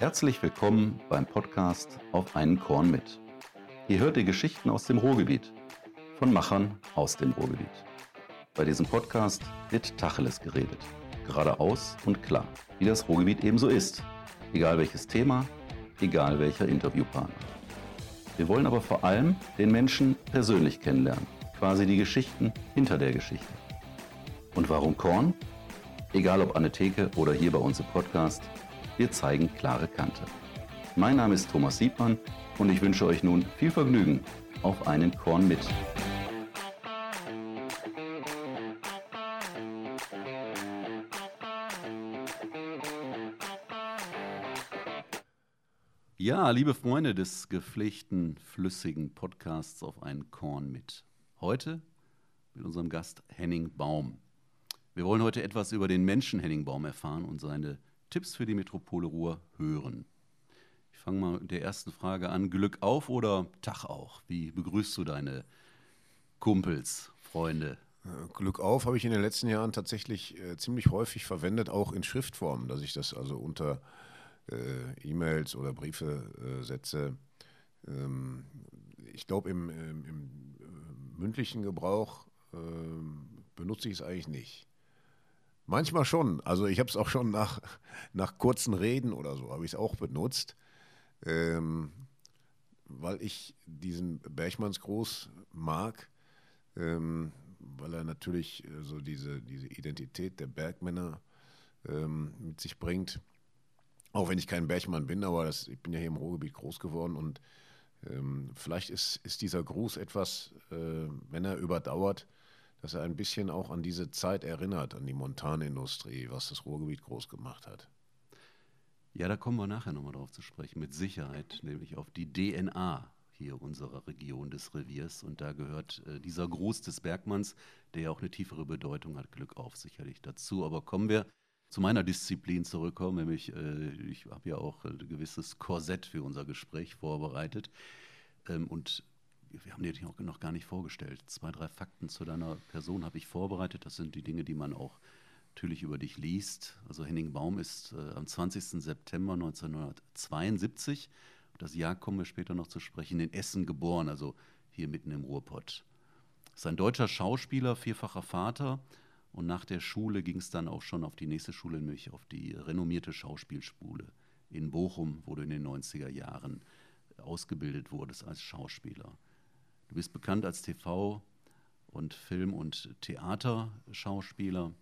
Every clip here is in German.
Herzlich willkommen beim Podcast Auf einen Korn mit. Ihr hört die Geschichten aus dem Ruhrgebiet von Machern aus dem Ruhrgebiet. Bei diesem Podcast wird Tacheles geredet, geradeaus und klar, wie das Ruhrgebiet ebenso ist, egal welches Thema, egal welcher Interviewpartner. Wir wollen aber vor allem den Menschen persönlich kennenlernen, quasi die Geschichten hinter der Geschichte. Und warum Korn? Egal ob an der Theke oder hier bei uns im Podcast, wir zeigen klare Kante. Mein Name ist Thomas Siebmann und ich wünsche euch nun viel Vergnügen auf einen Korn mit. Ja, liebe Freunde des gepflegten, flüssigen Podcasts auf einen Korn mit. Heute mit unserem Gast Henning Baum. Wir wollen heute etwas über den Menschen Henning Baum erfahren und seine Tipps für die Metropole Ruhr hören. Ich fange mal mit der ersten Frage an. Glück auf oder Tag auch? Wie begrüßt du deine Kumpels, Freunde? Äh, Glück auf habe ich in den letzten Jahren tatsächlich äh, ziemlich häufig verwendet, auch in Schriftform, dass ich das also unter äh, E-Mails oder Briefe äh, setze. Ähm, ich glaube, im, im, im, äh, mündlichen Gebrauch ähm, benutze ich es eigentlich nicht. Manchmal schon. Also ich habe es auch schon nach, nach kurzen Reden oder so, habe ich es auch benutzt. Ähm, weil ich diesen Bergmannsgruß mag, ähm, weil er natürlich äh, so diese, diese Identität der Bergmänner ähm, mit sich bringt. Auch wenn ich kein Bergmann bin, aber das, ich bin ja hier im Ruhrgebiet groß geworden und ähm, vielleicht ist, ist dieser Gruß etwas, äh, wenn er überdauert, dass er ein bisschen auch an diese Zeit erinnert, an die Montanindustrie, was das Ruhrgebiet groß gemacht hat. Ja, da kommen wir nachher nochmal drauf zu sprechen, mit Sicherheit, nämlich auf die DNA hier unserer Region des Reviers. Und da gehört äh, dieser Gruß des Bergmanns, der ja auch eine tiefere Bedeutung hat, Glück auf sicherlich dazu. Aber kommen wir zu meiner Disziplin zurückkommen, nämlich äh, ich habe ja auch ein gewisses Korsett für unser Gespräch vorbereitet. Ähm, und wir haben dir auch noch gar nicht vorgestellt. Zwei, drei Fakten zu deiner Person habe ich vorbereitet. Das sind die Dinge, die man auch natürlich über dich liest. Also Henning Baum ist äh, am 20. September 1972, das Jahr kommen wir später noch zu sprechen, in Essen geboren, also hier mitten im Ruhrpott. Ist ein deutscher Schauspieler, vierfacher Vater. Und nach der Schule ging es dann auch schon auf die nächste Schule, nämlich auf die renommierte Schauspielschule in Bochum, wo du in den 90er Jahren ausgebildet wurdest als Schauspieler. Du bist bekannt als TV- und Film- und Theaterschauspieler.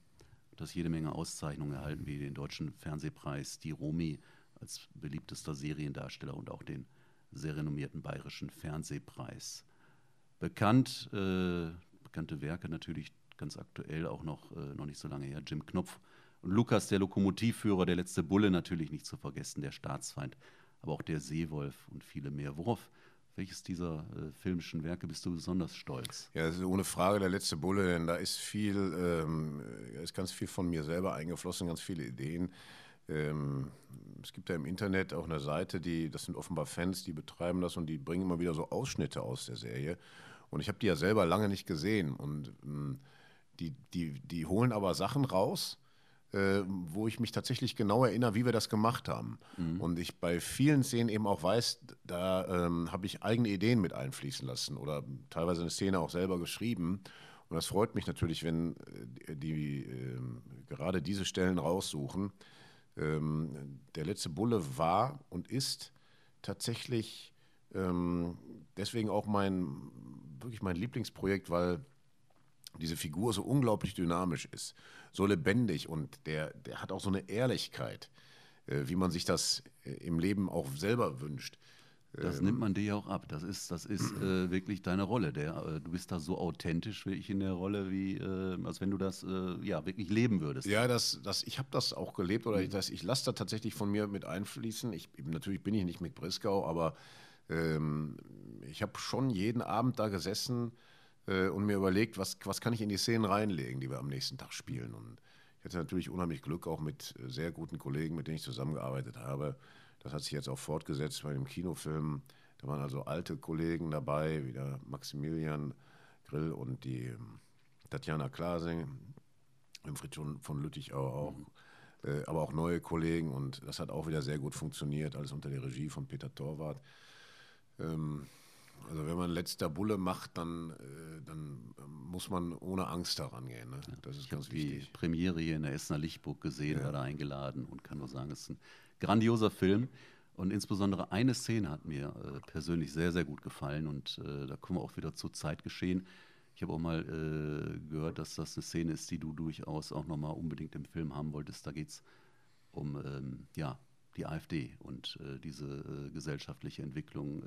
Du hast jede Menge Auszeichnungen erhalten, wie den Deutschen Fernsehpreis, die Romy als beliebtester Seriendarsteller und auch den sehr renommierten Bayerischen Fernsehpreis. Bekannt, äh, bekannte Werke natürlich ganz aktuell auch noch, äh, noch nicht so lange her, Jim Knopf und Lukas, der Lokomotivführer, der letzte Bulle natürlich nicht zu vergessen, der Staatsfeind, aber auch der Seewolf und viele mehr. Worauf welches dieser äh, filmischen Werke bist du besonders stolz? Ja, das ist ohne Frage der letzte Bulle, denn da ist viel, ähm, ist ganz viel von mir selber eingeflossen, ganz viele Ideen. Ähm, es gibt ja im Internet auch eine Seite, die, das sind offenbar Fans, die betreiben das und die bringen immer wieder so Ausschnitte aus der Serie. Und ich habe die ja selber lange nicht gesehen. Und ähm, die, die, die holen aber Sachen raus, äh, wo ich mich tatsächlich genau erinnere, wie wir das gemacht haben. Mhm. Und ich bei vielen Szenen eben auch weiß, da ähm, habe ich eigene Ideen mit einfließen lassen oder teilweise eine Szene auch selber geschrieben. Und das freut mich natürlich, wenn äh, die äh, gerade diese Stellen raussuchen. Ähm, der letzte Bulle war und ist tatsächlich ähm, deswegen auch mein wirklich mein Lieblingsprojekt, weil diese Figur so unglaublich dynamisch ist, so lebendig und der, der hat auch so eine Ehrlichkeit, äh, wie man sich das äh, im Leben auch selber wünscht. Das ähm, nimmt man dir ja auch ab. Das ist, das ist äh, wirklich deine Rolle. Der, äh, du bist da so authentisch wie ich in der Rolle, wie äh, als wenn du das äh, ja wirklich leben würdest. Ja, das, das, ich habe das auch gelebt oder ich, das, ich lasse da tatsächlich von mir mit einfließen. Ich, natürlich bin ich nicht mit Brisgau, aber ähm, ich habe schon jeden Abend da gesessen äh, und mir überlegt, was, was kann ich in die Szenen reinlegen, die wir am nächsten Tag spielen. Und ich hatte natürlich unheimlich Glück auch mit äh, sehr guten Kollegen, mit denen ich zusammengearbeitet habe. Das hat sich jetzt auch fortgesetzt bei dem Kinofilm. Da waren also alte Kollegen dabei, wie der Maximilian Grill und die ähm, Tatjana Klasing, Winfried von Lüttichau auch. Mhm. äh, aber auch neue Kollegen und das hat auch wieder sehr gut funktioniert, alles unter der Regie von Peter Torwart. Ähm, also wenn man letzter Bulle macht, dann, äh, dann muss man ohne Angst daran gehen. Ne? Das ist ich ganz wichtig. Die Premiere hier in der Essener Lichtburg gesehen, ja. war da eingeladen und kann nur sagen, es ist ein grandioser Film. Und insbesondere eine Szene hat mir äh, persönlich sehr, sehr gut gefallen. Und äh, da kommen wir auch wieder zu Zeitgeschehen. Ich habe auch mal gehört, dass das eine Szene ist, die du durchaus auch nochmal unbedingt im Film haben wolltest. Da geht es um ähm, ja, die AfD und diese gesellschaftliche Entwicklung,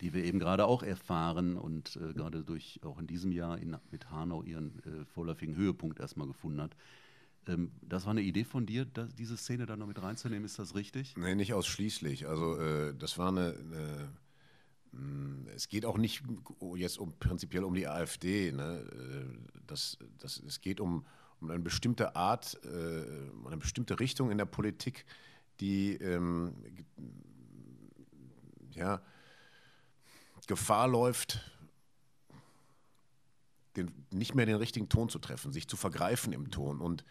die wir eben gerade auch erfahren und gerade durch auch in diesem Jahr in, mit Hanau ihren vorläufigen Höhepunkt erstmal gefunden hat. Ähm, das war eine Idee von dir, diese Szene da noch mit reinzunehmen, ist das richtig? Nee, nicht ausschließlich. Also äh, das war eine, eine hm, es geht auch nicht jetzt um, prinzipiell um die AfD. Ne? Äh, das, das, es geht um, um eine bestimmte Art, äh, eine bestimmte Richtung in der Politik, die ähm, ja, Gefahr läuft, den, nicht mehr den richtigen Ton zu treffen, sich zu vergreifen im Ton und,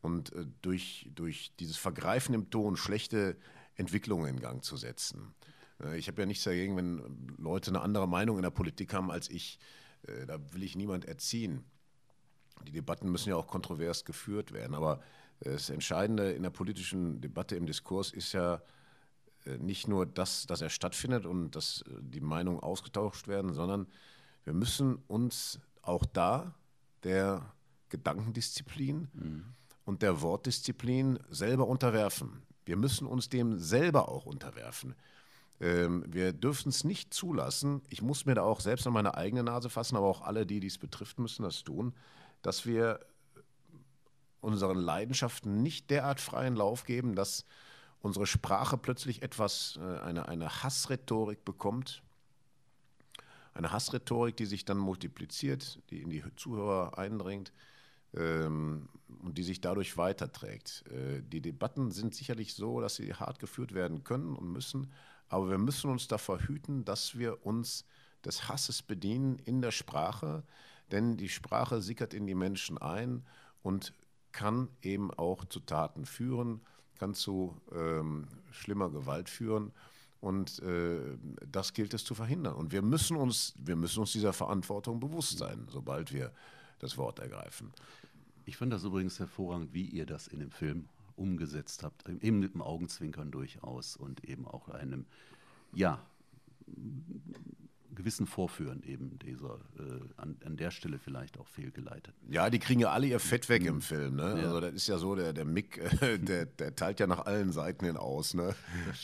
und äh, durch, durch dieses Vergreifen im Ton schlechte Entwicklungen in Gang zu setzen. Äh, ich habe ja nichts dagegen, wenn Leute eine andere Meinung in der Politik haben als ich. Äh, da will ich niemand erziehen. Die Debatten müssen ja auch kontrovers geführt werden. Aber äh, das Entscheidende in der politischen Debatte, im Diskurs ist ja nicht nur das, dass er stattfindet und dass die Meinungen ausgetauscht werden, sondern wir müssen uns auch da der Gedankendisziplin mhm. und der Wortdisziplin selber unterwerfen. Wir müssen uns dem selber auch unterwerfen. Ähm, wir dürfen es nicht zulassen, ich muss mir da auch selbst an meine eigene Nase fassen, aber auch alle, die dies betrifft, müssen das tun, dass wir unseren Leidenschaften nicht derart freien Lauf geben, dass unsere Sprache plötzlich etwas, äh, eine, eine Hassrhetorik bekommt, eine Hassrhetorik, die sich dann multipliziert, die in die Zuhörer eindringt ähm, und die sich dadurch weiterträgt. Äh, die Debatten sind sicherlich so, dass sie hart geführt werden können und müssen, aber wir müssen uns davor hüten, dass wir uns des Hasses bedienen in der Sprache, denn die Sprache sickert in die Menschen ein und kann eben auch zu Taten führen, kann zu ähm, schlimmer Gewalt führen. Und äh, das gilt es zu verhindern. Und wir müssen, uns, wir müssen uns dieser Verantwortung bewusst sein, sobald wir das Wort ergreifen. Ich fand das übrigens hervorragend, wie ihr das in dem Film umgesetzt habt, eben mit dem Augenzwinkern durchaus und eben auch einem, ja, gewissen Vorführen eben dieser, äh, an, an, der Stelle vielleicht auch fehlgeleitet. Ja, die kriegen ja alle ihr Fett weg im Film. Ne? Ja. Also das ist ja so, der, der Mick, äh, der, der teilt ja nach allen Seiten hin aus. Ne?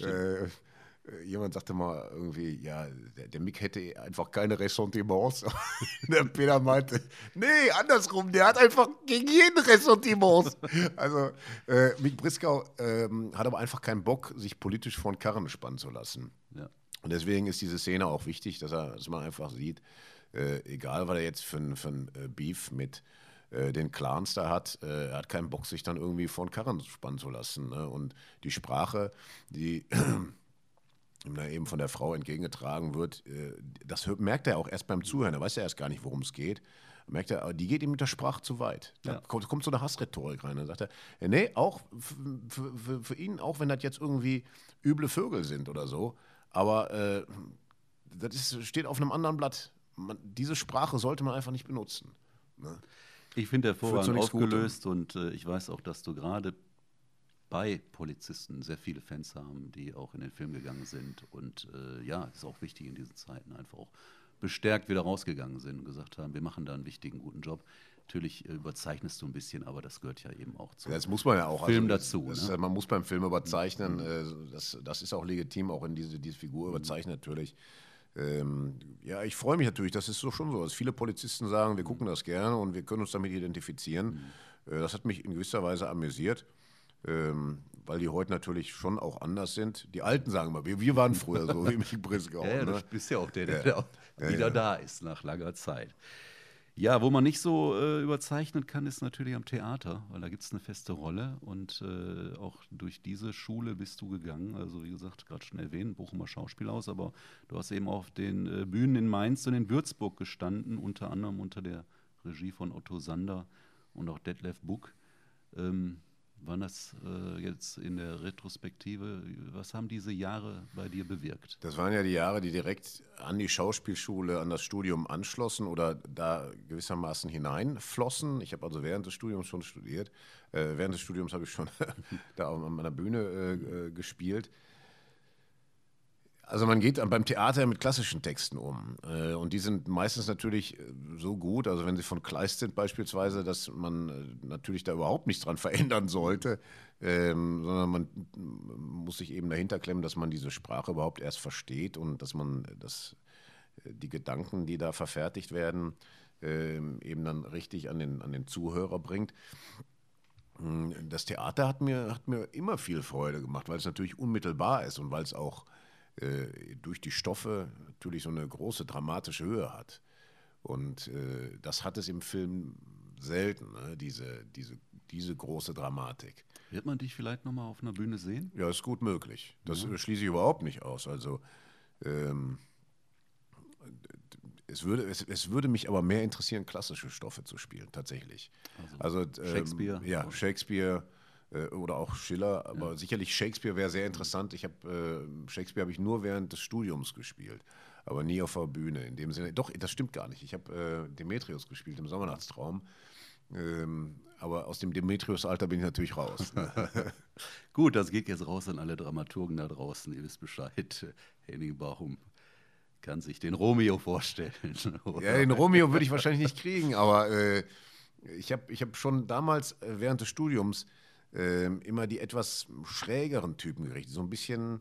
Äh, äh, jemand sagte mal irgendwie, ja, der, der Mick hätte einfach keine Ressentiments. der Peter meinte, nee, andersrum, der hat einfach gegen jeden Ressentiments. Also äh, Mick Briskau ähm, hat aber einfach keinen Bock, sich politisch von Karren spannen zu lassen. Ja. Und deswegen ist diese Szene auch wichtig, dass, er, dass man einfach sieht, äh, egal was er jetzt für, ein äh, Beef mit äh, den Clans da hat, äh, er hat keinen Bock, sich dann irgendwie von Karren spannen zu lassen. Ne? Und die Sprache, die ihm da eben von der Frau entgegengetragen wird, äh, das merkt er auch erst beim Zuhören. Er weiß ja erst gar nicht, worum es geht. Merkt er, die geht ihm mit der Sprache zu weit. Da ja. kommt, kommt, so eine Hassrhetorik rein. Dann sagt er, nee, auch für, für, für, ihn, auch wenn das jetzt irgendwie üble Vögel sind oder so, aber äh, das ist, steht auf einem anderen Blatt. Man, diese Sprache sollte man einfach nicht benutzen. Ne? Ich finde hervorragend aufgelöst und äh, ich weiß auch, dass du gerade bei Polizisten sehr viele Fans haben, die auch in den Film gegangen sind. Und äh, ja, ist auch wichtig in diesen Zeiten einfach auch bestärkt wieder rausgegangen sind und gesagt haben, wir machen da einen wichtigen, guten Job. Natürlich äh, überzeichnest du ein bisschen, aber das gehört ja eben auch zum das muss man ja auch, Film also, dazu. Das, ne? Man muss beim Film überzeichnen, mhm. äh, das, das ist auch legitim, auch in diese, diese Figur mhm. überzeichnen natürlich. Ähm, ja, ich freue mich natürlich, das ist so schon so, dass viele Polizisten sagen, wir gucken das gerne und wir können uns damit identifizieren. Mhm. Äh, das hat mich in gewisser Weise amüsiert ähm, weil die heute natürlich schon auch anders sind. Die Alten sagen immer, wir, wir waren früher so, wie Michi Brisgau. ja, ne? du bist ja auch der, der ja. wieder ja, da ist nach langer Zeit. Ja, wo man nicht so äh, überzeichnen kann, ist natürlich am Theater, weil da gibt es eine feste Rolle und äh, auch durch diese Schule bist du gegangen. Also wie gesagt, gerade schon erwähnt, Bochumer Schauspielhaus, aber du hast eben auf den äh, Bühnen in Mainz und in Würzburg gestanden, unter anderem unter der Regie von Otto Sander und auch Detlef Buck. Ähm, Wann das äh, jetzt in der Retrospektive, was haben diese Jahre bei dir bewirkt? Das waren ja die Jahre, die direkt an die Schauspielschule, an das Studium anschlossen oder da gewissermaßen hineinflossen. Ich habe also während des Studiums schon studiert. Äh, während des Studiums habe ich schon da an meiner Bühne äh, äh, gespielt. Also man geht beim Theater mit klassischen Texten um. Äh, und die sind meistens natürlich äh, so gut, also wenn sie von Kleist sind beispielsweise, dass man äh, natürlich da überhaupt nichts dran verändern sollte, ähm, sondern man muss sich eben dahinter klemmen, dass man diese Sprache überhaupt erst versteht und dass man das, die Gedanken, die da verfertigt werden, ähm, eben dann richtig an den, an den Zuhörer bringt. Hm, das Theater hat mir, hat mir immer viel Freude gemacht, weil es natürlich unmittelbar ist und weil es auch äh, durch die Stoffe natürlich so eine große dramatische Höhe hat. Und äh, das hat es im Film selten, ne? diese, diese, diese große Dramatik. Wird man dich vielleicht nochmal auf einer Bühne sehen? Ja, ist gut möglich. Das ja. schließe ich überhaupt nicht aus. Also ähm, es würde, es, es, würde mich aber mehr interessieren, klassische Stoffe zu spielen, tatsächlich. Also, also ähm, Shakespeare. Ja, Shakespeare äh, oder auch Schiller, aber ja. sicherlich Shakespeare wäre sehr interessant. Ich habe äh, Shakespeare habe ich nur während des Studiums gespielt, aber nie auf der Bühne. In dem Sinne, doch, das stimmt gar nicht. Ich habe äh, Demetrius gespielt im Sommernachtstraum. Ähm, aber aus dem Demetrius-Alter bin ich natürlich raus. Gut, das geht jetzt raus an alle Dramaturgen da draußen. Ihr wisst Bescheid. Henning Bachum kann sich den Romeo vorstellen. ja, den Romeo würde ich wahrscheinlich nicht kriegen, aber äh, ich habe ich hab schon damals äh, während des Studiums äh, immer die etwas schrägeren Typen gerichtet, so ein bisschen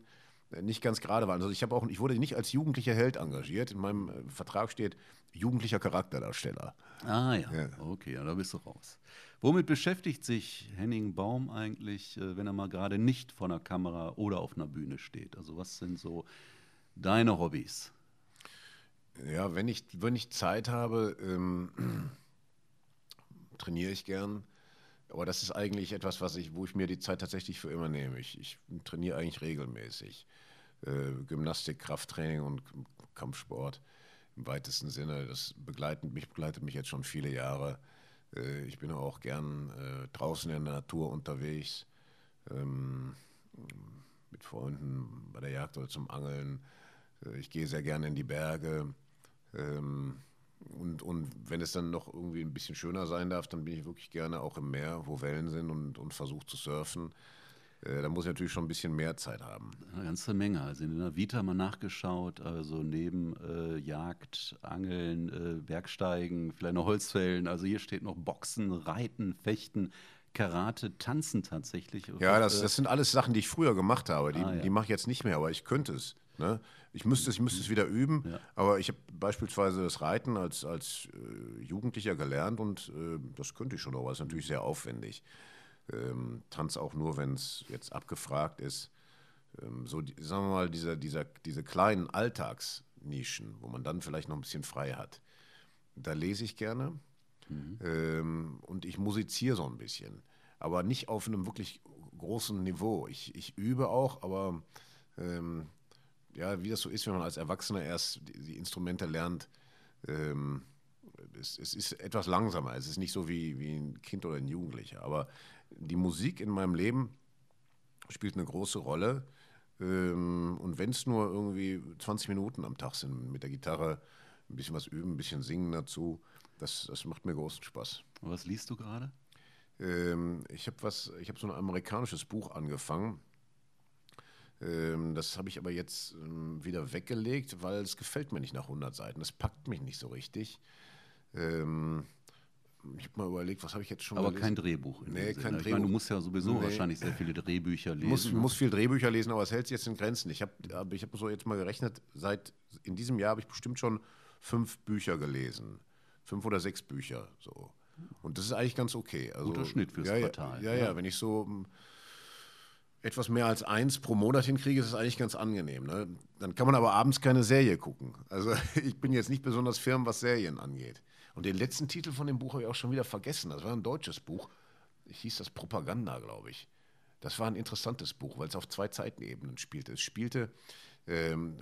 äh, nicht ganz gerade waren. Also ich habe auch, ich wurde nicht als jugendlicher Held engagiert. In meinem äh, Vertrag steht jugendlicher Charakterdarsteller. Ah ja, ja. okay, ja, da bist du raus. Womit beschäftigt sich Henning Baum eigentlich, äh, wenn er mal gerade nicht vor einer Kamera oder auf einer Bühne steht? Also was sind so deine Hobbys? Ja, wenn ich, wenn ich Zeit habe, ähm, trainiere ich gern. Aber das ist eigentlich etwas, was ich, wo ich mir die Zeit tatsächlich für immer nehme. Ich, ich trainiere eigentlich regelmäßig. Äh, Gymnastik, Krafttraining und Kampfsport im weitesten Sinne. Das begleitet mich, begleitet mich jetzt schon viele Jahre. Äh, ich bin auch gern äh, draußen in der Natur unterwegs. Ähm, mit Freunden bei der Jagd oder zum Angeln. Ich gehe sehr gerne in die Berge. Ähm, und, und wenn es dann noch irgendwie ein bisschen schöner sein darf, dann bin ich wirklich gerne auch im Meer, wo Wellen sind und, und versuche zu surfen. Äh, da muss ich natürlich schon ein bisschen mehr Zeit haben. Eine ganze Menge. Also in der Vita mal nachgeschaut, also neben äh, Jagd, Angeln, äh, Bergsteigen, vielleicht noch Holzfällen. Also hier steht noch Boxen, Reiten, Fechten. Karate, Tanzen tatsächlich. Ja, das, äh, das sind alles Sachen, die ich früher gemacht habe. Die, ah, ja. die mache ich jetzt nicht mehr, aber ich könnte es. Ne? Ich müsste es, ich müsste es wieder üben, ja. aber ich habe beispielsweise das Reiten als, als äh, Jugendlicher gelernt und äh, das könnte ich schon, aber es ist natürlich sehr aufwendig. Ähm, Tanz auch nur, wenn es jetzt abgefragt ist. Ähm, so, die, sagen wir mal, dieser, dieser, diese kleinen Alltagsnischen, wo man dann vielleicht noch ein bisschen frei hat. Da lese ich gerne mhm. ähm, und ich musiziere so ein bisschen, aber nicht auf einem wirklich großen Niveau. Ich, ich übe auch, aber ähm, ja, wie das so ist, wenn man als Erwachsener erst die, die Instrumente lernt, ähm, es, es, ist etwas langsamer. Es ist nicht so wie, wie ein Kind oder ein Jugendlicher. Aber die Musik in meinem Leben spielt eine große Rolle. Ähm, und wenn es nur irgendwie 20 Minuten am Tag sind, mit der Gitarre ein bisschen was üben, ein bisschen singen dazu, das, das macht mir großen Spaß. was liest du gerade? Ähm, ich habe hab so ein amerikanisches Buch angefangen das habe ich aber jetzt ähm, wieder weggelegt, weil es gefällt mir nicht nach 100 Seiten. Das packt mich nicht so richtig. Ähm, ich habe mal überlegt, was habe ich jetzt schon Aber gelesen? kein Drehbuch. In nee, kein Drehbuch. Ich meine, du musst ja sowieso nee. wahrscheinlich sehr viele Drehbücher lesen. Muss, muss viel Drehbücher lesen, aber es hält sich jetzt in Grenzen. Ich habe ich hab so jetzt mal gerechnet, seit in diesem Jahr habe ich bestimmt schon fünf Bücher gelesen. Fünf oder sechs Bücher. So. Und das ist eigentlich ganz okay. Also, Guter Schnitt fürs ja, Quartal. Ja, ja, ja, wenn ich so etwas mehr als eins pro Monat hinkriege, ist es eigentlich ganz angenehm. Ne? Dann kann man aber abends keine Serie gucken. Also ich bin jetzt nicht besonders firm, was Serien angeht. Und den letzten Titel von dem Buch habe ich auch schon wieder vergessen. Das war ein deutsches Buch. Ich hieß das Propaganda, glaube ich. Das war ein interessantes Buch, weil es auf zwei Zeitenebenen spielte. Es spielte ähm,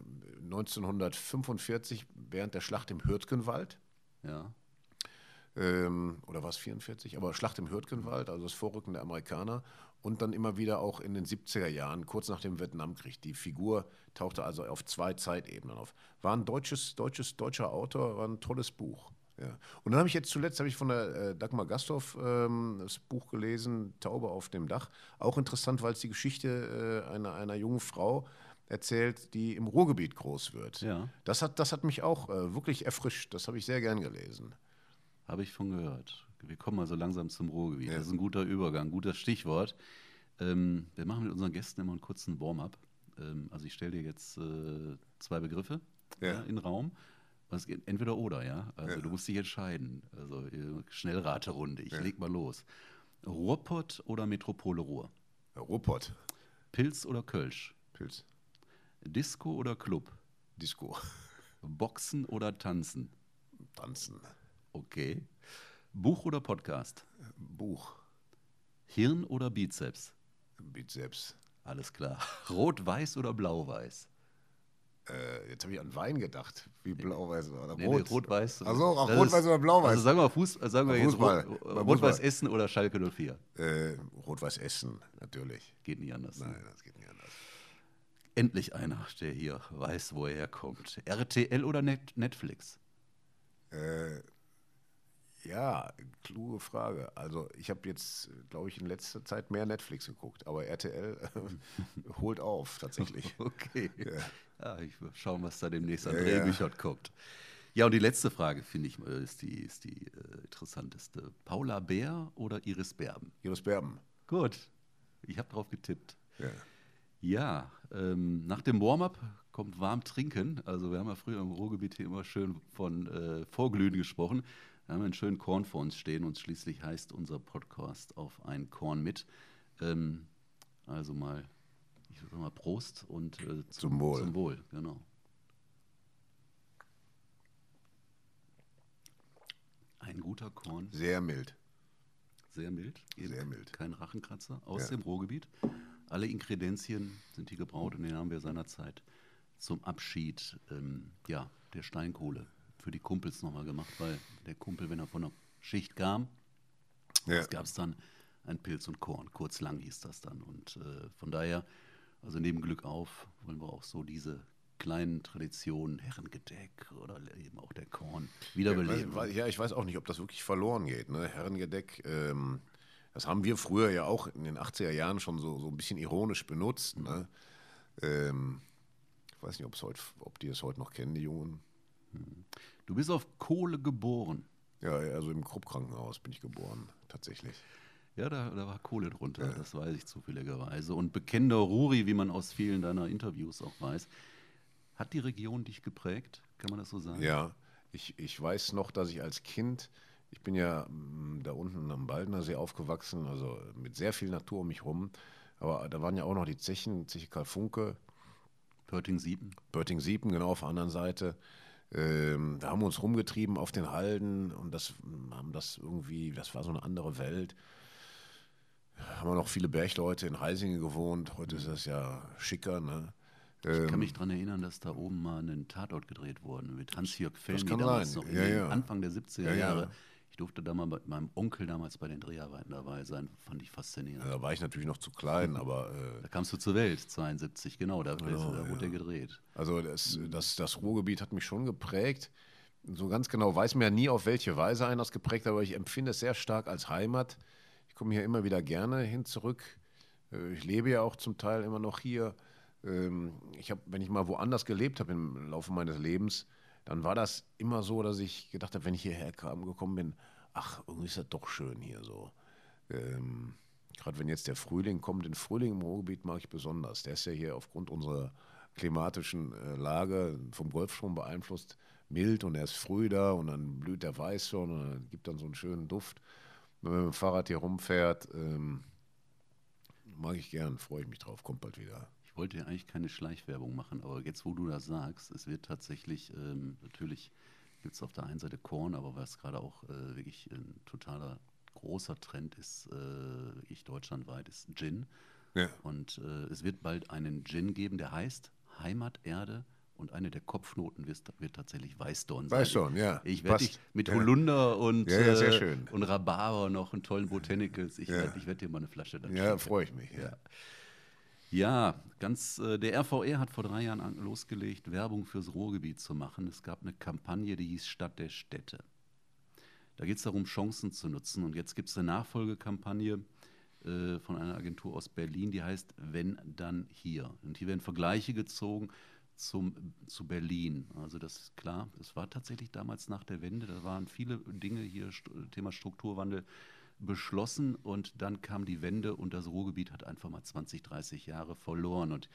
1945 während der Schlacht im Hürtgenwald. Ja. Ähm, oder war es 44? Aber Schlacht im Hürtgenwald, also das Vorrücken der Amerikaner. Und dann immer wieder auch in den 70er Jahren, kurz nach dem Vietnamkrieg. Die Figur tauchte also auf zwei Zeitebenen auf. War ein deutsches, deutsches, deutscher Autor, war ein tolles Buch. Ja. Und dann habe ich jetzt zuletzt habe ich von der äh, Dagmar Gasthoff ähm, das Buch gelesen, Taube auf dem Dach. Auch interessant, weil es die Geschichte äh, einer, einer jungen Frau erzählt, die im Ruhrgebiet groß wird. Ja. Das, hat, das hat mich auch äh, wirklich erfrischt. Das habe ich sehr gern gelesen. Habe ich von gehört. Wir kommen also langsam zum Ruhrgebiet. Ja. Das ist ein guter Übergang, gutes Stichwort. Ähm, wir machen mit unseren Gästen immer einen kurzen Warm-up. Ähm, also ich stelle dir jetzt äh, zwei Begriffe ja. Ja, in den Raum. Entweder oder, ja. Also du musst dich entscheiden. Also äh, Schnellraterunde. Ich leg mal los. Ruhrpott oder Metropole Ruhr? Ruhrpott. Pilz oder Kölsch? Pilz. Disco oder Club? Disco. Boxen oder Tanzen? Tanzen. Okay. Buch oder Podcast? Buch. Hirn oder Bizeps? Bizeps. Alles klar. Rot-Weiß oder Blau-Weiß? Äh, jetzt habe ich an Wein gedacht. Wie Blau-Weiß oder nee, Rot? Nee, Rot-Weiß. Achso, auch Rot-Weiß oder Blau-Weiß. Also sagen wir, Fuß, sagen wir jetzt Rot-Weiß Essen oder Schalke 04? Äh, Rot-Weiß Essen, natürlich. Geht nicht anders. Ne? Nein, das geht nicht anders. Endlich einer, der hier weiß, wo er herkommt. RTL oder Net Netflix? Äh, ja, kluge Frage. Also ich habe jetzt, glaube ich, in letzter Zeit mehr Netflix geguckt, aber RTL äh, holt auf tatsächlich. Okay. Ja. ja ich schauen, was da demnächst an ja, Drehbüchern ja. kommt. Ja, und die letzte Frage, finde ich, äh, ist die, ist die äh, interessanteste. Paula Bär oder Iris Berben? Iris Berben. Gut, ich habe drauf getippt. Ja. Ja, ähm, nach dem Warm-up kommt warm trinken. Also wir haben ja früher im Ruhrgebiet hier immer schön von äh, Vorglühen gesprochen. Wir haben einen schönen Korn vor uns stehen und schließlich heißt unser Podcast auf ein Korn mit. Ähm, also mal, ich sag mal Prost und äh, zum, zum, Wohl. Zum Wohl, genau. Ein guter Korn. Sehr mild. Sehr mild. Eben Sehr mild. Kein Rachenkratzer aus ja. dem Ruhrgebiet. Alle Inkredenzien sind hier gebraut und den haben wir seinerzeit zum Abschied ähm, ja, der Steinkohle für die Kumpels nochmal gemacht, weil der Kumpel, wenn er von der Schicht kam, ja. gab es dann ein Pilz und Korn. Kurz lang hieß das dann. Und äh, von daher, also neben Glück auf, wollen wir auch so diese kleinen Traditionen, Herrengedeck oder eben auch der Korn wiederbeleben. Ja, ja, ich weiß auch nicht, ob das wirklich verloren geht. Ne? Herrengedeck, ähm, das haben wir früher ja auch in den 80er Jahren schon so, so ein bisschen ironisch benutzt. Ne? Ähm, ich weiß nicht, heute, ob die das heute noch kennen, die Jungen. Du bist auf Kohle geboren. Ja, also im Krupp-Krankenhaus bin ich geboren, tatsächlich. Ja, da, da war Kohle drunter, ja. das weiß ich zufälligerweise. Und bekennender Ruri, wie man aus vielen deiner Interviews auch weiß. Hat die Region dich geprägt? Kann man das so sagen? Ja, ich, ich weiß noch, dass ich als Kind ich bin ja mm, da unten am Baldner See aufgewachsen, also mit sehr viel Natur um mich rum. Aber da waren ja auch noch die Zechen, Zeche Karl Funke. Börting-Siepen. Börting-Siepen, genau, auf der anderen Seite. Ähm, da haben wir uns rumgetrieben auf den Halden und das haben das irgendwie, das war so eine andere Welt. Haben wir noch viele Bergleute in Reisingen gewohnt. Heute ist das ja schicker, ne? Ich kann ähm, mich daran erinnern, dass da oben mal ein Tatort gedreht wurde mit Hans-Jörg Fellny, damals sein. noch ja, ja. Anfang der 70er ja, Jahre durfte da mal mit meinem Onkel damals bei den Dreharbeiten dabei sein. Fand ich faszinierend. Ja, da war ich natürlich noch zu klein, aber. Äh, da kamst du zur Welt, 72, genau, da, genau, da wurde ja. er gedreht. Also das, das, das Ruhrgebiet hat mich schon geprägt. So ganz genau weiß mir ja nie, auf welche Weise einer das geprägt hat, aber ich empfinde es sehr stark als Heimat. Ich komme hier immer wieder gerne hin zurück. Äh, ich lebe ja auch zum Teil immer noch hier. Ähm, ich habe, wenn ich mal woanders gelebt habe im Laufe meines Lebens, dann war das immer so, dass ich gedacht habe, wenn ich hierher gekommen bin, ach, irgendwie ist das doch schön hier so. Ähm, Gerade wenn jetzt der Frühling kommt, den Frühling im Ruhrgebiet mag ich besonders. Der ist ja hier aufgrund unserer klimatischen äh, Lage vom Golfstrom beeinflusst, mild und er ist früh da und dann blüht der Weißhorn und dann gibt dann so einen schönen Duft. Wenn man mit dem Fahrrad hier rumfährt, ähm, mag ich gern, freue ich mich drauf, kommt bald wieder. Ich wollte ja eigentlich keine Schleichwerbung machen, aber jetzt, wo du das sagst, es wird tatsächlich ähm, natürlich gibt es auf der einen Seite Korn, aber was gerade auch äh, wirklich ein totaler großer Trend ist, äh, wirklich deutschlandweit, ist Gin. Ja. Und äh, es wird bald einen Gin geben, der heißt Heimaterde Und eine der Kopfnoten wird, wird tatsächlich Weißdorn sein. Weißdorn, ja. Ich werde dich mit ja. Holunder und, ja, ja, äh, und Rhabarber noch einen tollen Botanicals. Ich werde werd dir mal eine Flasche dann Ja, freue ich mich. Ja. Ja, ganz, äh, der RVR hat vor drei Jahren losgelegt, Werbung fürs Ruhrgebiet zu machen. Es gab eine Kampagne, die hieß Stadt der Städte. Da geht es darum, Chancen zu nutzen. Und jetzt gibt es eine Nachfolgekampagne äh, von einer Agentur aus Berlin, die heißt Wenn dann hier. Und hier werden Vergleiche gezogen zum, zu Berlin. Also das ist klar, das war tatsächlich damals nach der Wende, da waren viele Dinge hier, Thema Strukturwandel, beschlossen und dann kam die Wende und das Ruhrgebiet hat einfach mal 20, 30 Jahre verloren. Und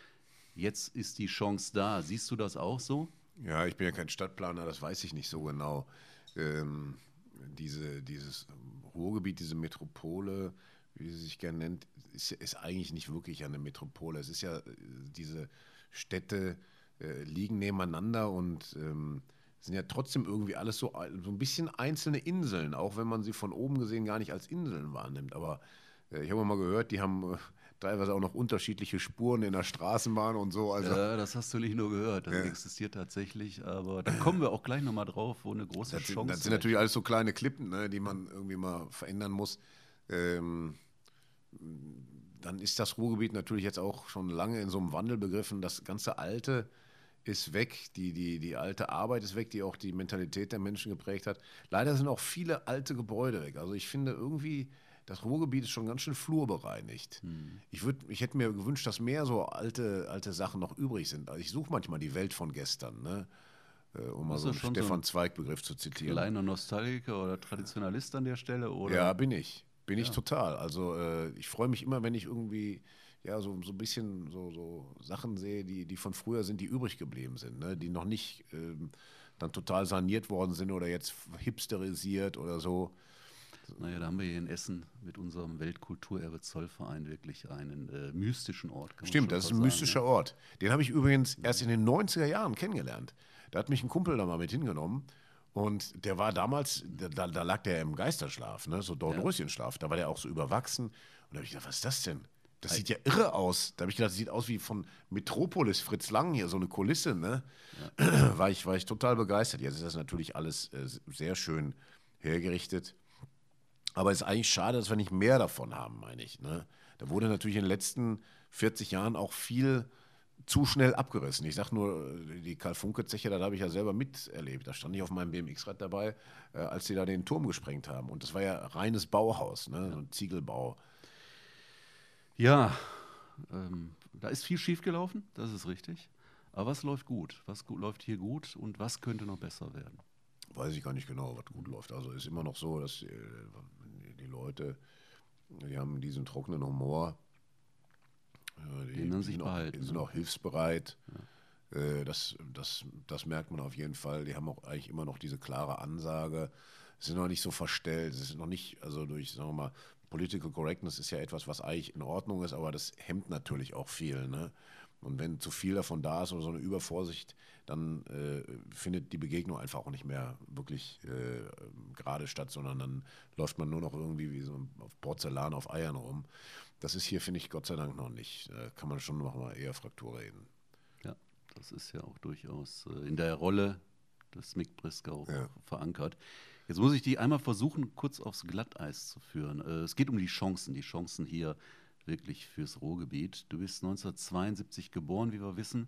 jetzt ist die Chance da. Siehst du das auch so? Ja, ich bin ja kein Stadtplaner, das weiß ich nicht so genau. Ähm, diese, dieses Ruhrgebiet, diese Metropole, wie sie sich gerne nennt, ist, ist eigentlich nicht wirklich eine Metropole. Es ist ja äh, diese Städte, äh, liegen nebeneinander und ähm, sind ja trotzdem irgendwie alles so, so ein bisschen einzelne Inseln, auch wenn man sie von oben gesehen gar nicht als Inseln wahrnimmt. Aber äh, ich habe mal gehört, die haben äh, teilweise auch noch unterschiedliche Spuren in der Straßenbahn und so. Also, ja, das hast du nicht nur gehört, das ja. existiert tatsächlich, aber da kommen wir auch gleich nochmal drauf, wo eine große das Chance ist. Das sind natürlich alles so kleine Klippen, ne, die man irgendwie mal verändern muss. Ähm, dann ist das Ruhrgebiet natürlich jetzt auch schon lange in so einem Wandel begriffen. Das ganze Alte ist weg, die, die, die alte Arbeit ist weg, die auch die Mentalität der Menschen geprägt hat. Leider sind auch viele alte Gebäude weg. Also ich finde irgendwie, das Ruhrgebiet ist schon ganz schön flurbereinigt. Hm. Ich, würd, ich hätte mir gewünscht, dass mehr so alte, alte Sachen noch übrig sind. Also ich suche manchmal die Welt von gestern, ne? Äh, um mal so einen Stefan so Zweig-Begriff zu zitieren. Kleiner Nostalgiker oder Traditionalist an der Stelle? Oder? Ja, bin ich. Bin ja. ich total. Also äh, ich freue mich immer, wenn ich irgendwie ja, so, so ein bisschen so, so Sachen sehe, die, die von früher sind, die übrig geblieben sind, ne? die noch nicht ähm, dann total saniert worden sind oder jetzt hipsterisiert oder so. Naja, da haben wir hier in Essen mit unserem Weltkulturerbe Zollverein wirklich einen äh, mystischen Ort. Stimmt, das ist ein sagen, mystischer ne? Ort. Den habe ich übrigens erst in den 90er Jahren kennengelernt. Da hat mich ein Kumpel da mal mit hingenommen. Und der war damals, da, da lag der im Geisterschlaf, ne? so Dornröschenschlaf. Da war der auch so überwachsen. Und da habe ich gedacht, was ist das denn? Das sieht ja irre aus. Da habe ich gedacht, das sieht aus wie von Metropolis, Fritz Lang hier, so eine Kulisse. Ne? Ja. War, ich, war ich total begeistert. Jetzt ist das natürlich alles äh, sehr schön hergerichtet. Aber es ist eigentlich schade, dass wir nicht mehr davon haben, meine ich. Ne? Da wurde natürlich in den letzten 40 Jahren auch viel zu schnell abgerissen. Ich sage nur, die Karl-Funke-Zeche, da habe ich ja selber miterlebt. Da stand ich auf meinem BMX-Rad dabei, äh, als sie da den Turm gesprengt haben. Und das war ja reines Bauhaus, ne? so ein Ziegelbau. Ja, ähm, da ist viel schiefgelaufen, das ist richtig. Aber was läuft gut? Was gut, läuft hier gut und was könnte noch besser werden? Weiß ich gar nicht genau, was gut läuft. Also ist immer noch so, dass die, die Leute, die haben diesen trockenen Humor. Die, Den sich sind behalten. Auch, die sind auch hilfsbereit. Ja. Äh, das, das, das merkt man auf jeden Fall. Die haben auch eigentlich immer noch diese klare Ansage. Sie sind noch nicht so verstellt. Sie sind noch nicht, also durch, sagen wir mal, Political Correctness ist ja etwas, was eigentlich in Ordnung ist, aber das hemmt natürlich auch viel. Ne? Und wenn zu viel davon da ist oder so eine Übervorsicht, dann äh, findet die Begegnung einfach auch nicht mehr wirklich äh, gerade statt, sondern dann läuft man nur noch irgendwie wie so auf Porzellan auf Eiern rum. Das ist hier, finde ich, Gott sei Dank noch nicht. Da kann man schon noch mal eher Fraktur reden. Ja, das ist ja auch durchaus äh, in der Rolle des Mick Briscoe ja. verankert. Jetzt muss ich die einmal versuchen, kurz aufs Glatteis zu führen. Äh, es geht um die Chancen, die Chancen hier wirklich fürs Ruhrgebiet. Du bist 1972 geboren, wie wir wissen.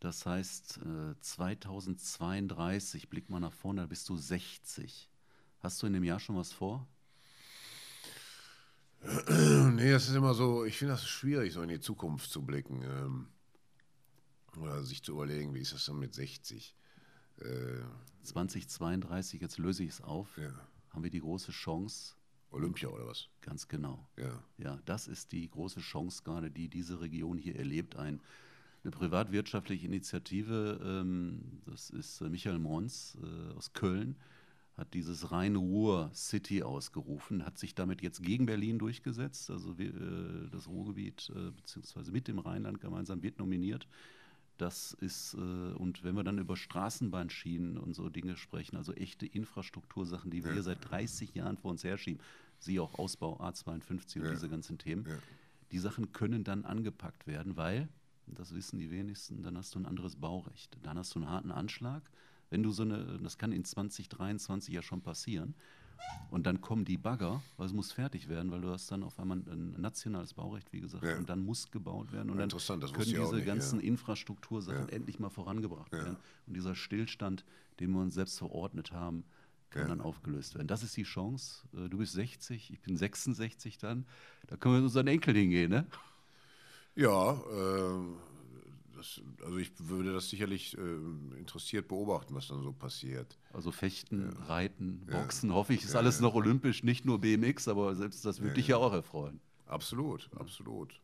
Das heißt, 2032, äh, blick mal nach vorne, da bist du 60. Hast du in dem Jahr schon was vor? Nee, das ist immer so, ich finde das schwierig, so in die Zukunft zu blicken. Ähm, oder sich zu überlegen, wie ist das dann mit 60? 2032, jetzt löse ich es auf, ja. haben wir die große Chance. Olympia oder was? Ganz genau. Ja. ja, das ist die große Chance gerade, die diese Region hier erlebt. Ein, eine privatwirtschaftliche Initiative, ähm, das ist äh, Michael Mons äh, aus Köln, hat dieses Rhein-Ruhr-City ausgerufen, hat sich damit jetzt gegen Berlin durchgesetzt. Also wir, äh, das Ruhrgebiet, äh, beziehungsweise mit dem Rheinland gemeinsam, wird nominiert. Das ist, äh, und wenn wir dann über Straßenbahnschienen und so Dinge sprechen, also echte Infrastruktursachen, die wir ja. seit 30 Jahren vor uns herschieben, siehe auch Ausbau A52 und ja. diese ganzen Themen, ja. die Sachen können dann angepackt werden, weil das wissen die wenigsten, dann hast du ein anderes Baurecht. Dann hast du einen harten Anschlag. Wenn du so eine, das kann in 2023 ja schon passieren. Und dann kommen die Bagger, weil es muss fertig werden, weil du hast dann auf einmal ein nationales Baurecht, wie gesagt, Ja. und dann muss gebaut werden. Und dann Interessant, das können diese nicht, ganzen ja. Infrastruktursachen Ja. endlich mal vorangebracht Ja. werden. Und dieser Stillstand, den wir uns selbst verordnet haben, kann Ja. dann aufgelöst werden. Das ist die Chance. Äh, Du bist 60, ich bin 66 dann. Da können wir mit unseren Enkel hingehen, ne? Ja, äh, das, also ich würde das sicherlich äh, interessiert beobachten, was dann so passiert. Also Fechten, Reiten, Ja. Boxen, hoffe ich, ist Ja, alles ja. noch olympisch, nicht nur BMX, aber selbst das würde dich ja auch erfreuen. Absolut, absolut.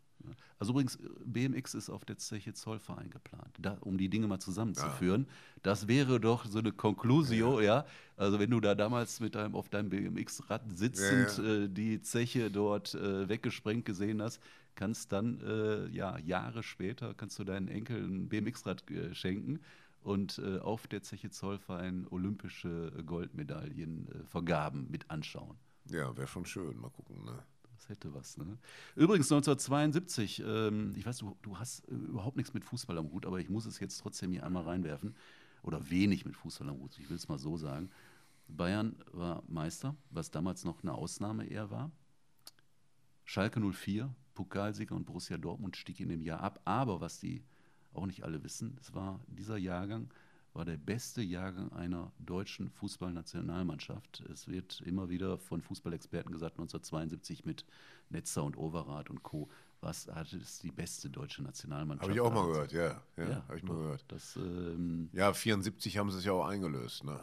Also übrigens, BMX ist auf der Zeche Zollverein geplant, da, um die Dinge mal zusammenzuführen. Das wäre doch so eine Conclusio, ja. Also wenn du da damals mit deinem, auf deinem BMX-Rad sitzend Ja, Äh, die Zeche dort äh, weggesprengt gesehen hast, kannst dann äh, ja Jahre später kannst du deinen Enkel ein BMX-Rad äh, schenken und äh, auf der Zeche Zollverein olympische Goldmedaillen äh, vergaben mit anschauen. Ja, wäre schon schön. Mal gucken. Ne? Das hätte was, ne? Übrigens 1972, ähm, ich weiß, du, du hast äh, überhaupt nichts mit Fußball am Hut, aber ich muss es jetzt trotzdem hier einmal reinwerfen. Oder wenig mit Fußball am Hut, ich will es mal so sagen. Bayern war Meister, was damals noch eine Ausnahme eher war. Schalke 04, Pokalsieger und Borussia Dortmund stieg in dem Jahr ab. Aber was die auch nicht alle wissen, es war dieser Jahrgang war der beste Jahrgang einer deutschen Fußballnationalmannschaft. Es wird immer wieder von Fußballexperten gesagt, 1972 mit Netzer und Overath und Co. Was hatte es die beste deutsche Nationalmannschaft? Habe ich auch mal gehört, ja. Ja, Ja, habe ich mal gehört. Das, ähm, Ja, 74 haben sie es ja auch eingelöst. Ne?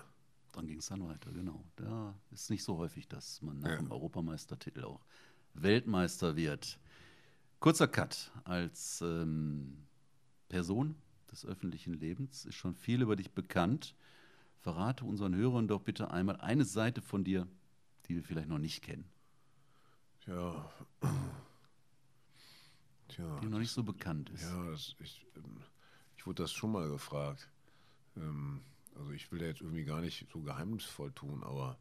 dann ging es dann weiter, genau. Da ist nicht so häufig, dass man nach Ja. dem Europameistertitel auch Weltmeister wird. Kurzer Cut. Als ähm, Person des öffentlichen Lebens ist schon viel über dich bekannt. Verrate unseren Hörern doch bitte einmal eine Seite von dir, die wir vielleicht noch nicht kennen, Ja. Tja, die noch nicht so bekannt ist. ja das, ich, ähm, ich wurde das schon mal gefragt. Ähm, also ich will da jetzt irgendwie gar nicht so geheimnisvoll tun, aber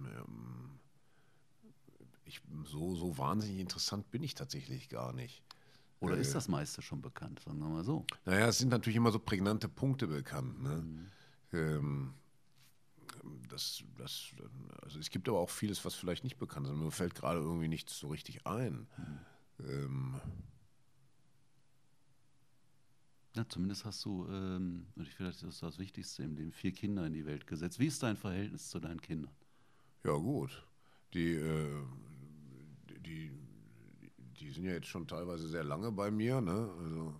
ähm, ich, so, so wahnsinnig interessant bin ich tatsächlich gar nicht. Oder Äh, ist das meiste schon bekannt, sagen wir mal so. Naja, es sind natürlich immer so prägnante Punkte bekannt. Ne? Mhm. Ähm, das, das, also es gibt aber auch vieles, was vielleicht nicht bekannt ist. Mir fällt gerade irgendwie nichts so richtig ein. Ähm, Ja, zumindest hast du, ähm, und ich vielleicht ist das das Wichtigste im Leben, vier Kinder in die Welt gesetzt. Wie ist dein Verhältnis zu deinen Kindern? ja, gut. Die, äh, die, die sind ja jetzt schon teilweise sehr lange bei mir. Ne? Also